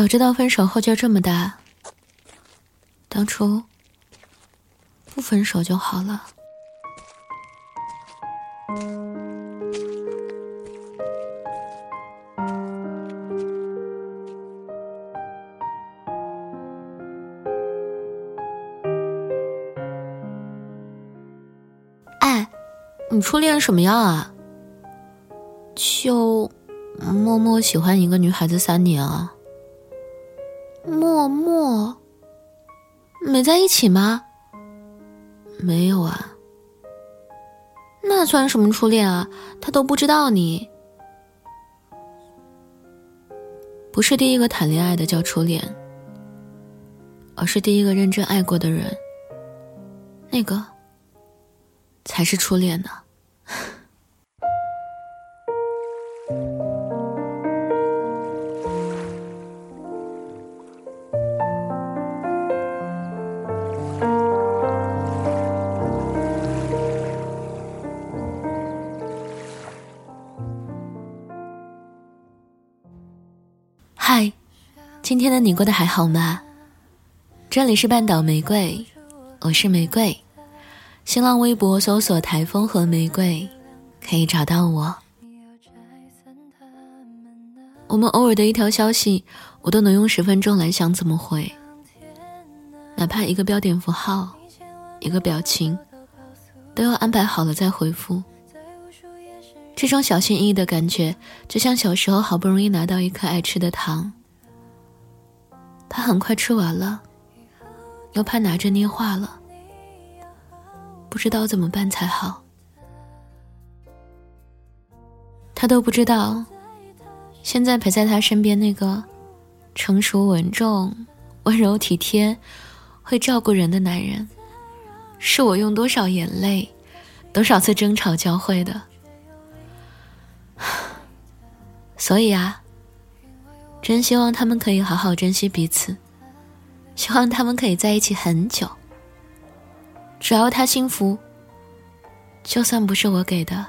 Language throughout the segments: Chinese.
早知道分手后劲这么大，当初不分手就好了。哎，你初恋什么样啊？就默默喜欢一个女孩子三年啊？默默没在一起吗？没有啊。那算什么初恋啊？他都不知道你。不是第一个谈恋爱的叫初恋，而是第一个认真爱过的人，那个才是初恋呢。嗨，今天的你过得还好吗？这里是半岛玫瑰，我是玫瑰。新浪微博搜索“台风和玫瑰”，可以找到我。我们偶尔的一条消息，我都能用十分钟来想怎么回，哪怕一个标点符号、一个表情，都要安排好了再回复。这种小心翼翼的感觉，就像小时候好不容易拿到一颗爱吃的糖，他很快吃完了，又怕拿着捏化了，不知道怎么办才好。他都不知道，现在陪在他身边那个成熟稳重、温柔体贴、会照顾人的男人，是我用多少眼泪、多少次争吵教会的。所以啊，真希望他们可以好好珍惜彼此，希望他们可以在一起很久。只要他幸福，就算不是我给的，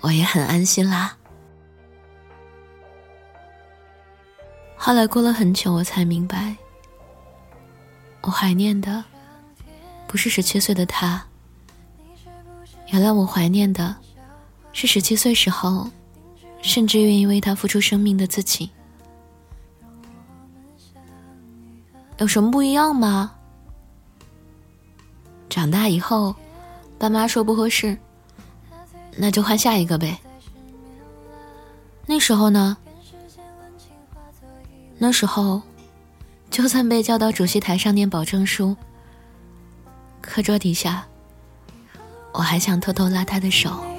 我也很安心啦。后来过了很久，我才明白，我怀念的不是十七岁的他，原来我怀念的。是十七岁时候，甚至愿意为他付出生命的自己。有什么不一样吗？长大以后，爸妈说不合适，那就换下一个呗。那时候呢？那时候，就算被叫到主席台上念保证书，课桌底下，我还想偷偷拉他的手。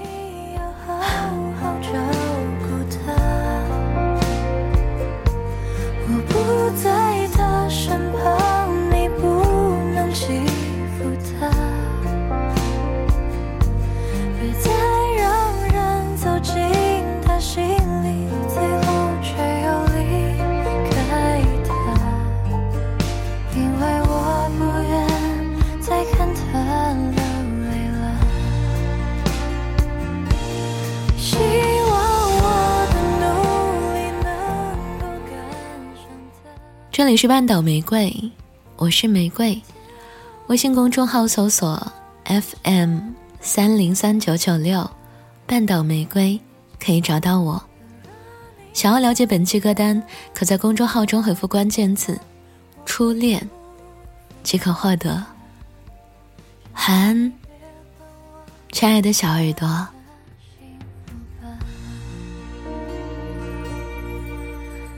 这里是半岛玫瑰，我是玫瑰。微信公众号搜索 FM 三零三九九六，半岛玫瑰可以找到我。想要了解本期歌单，可在公众号中回复关键字“初恋”，即可获得。晚安，亲爱的小耳朵。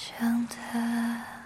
想他。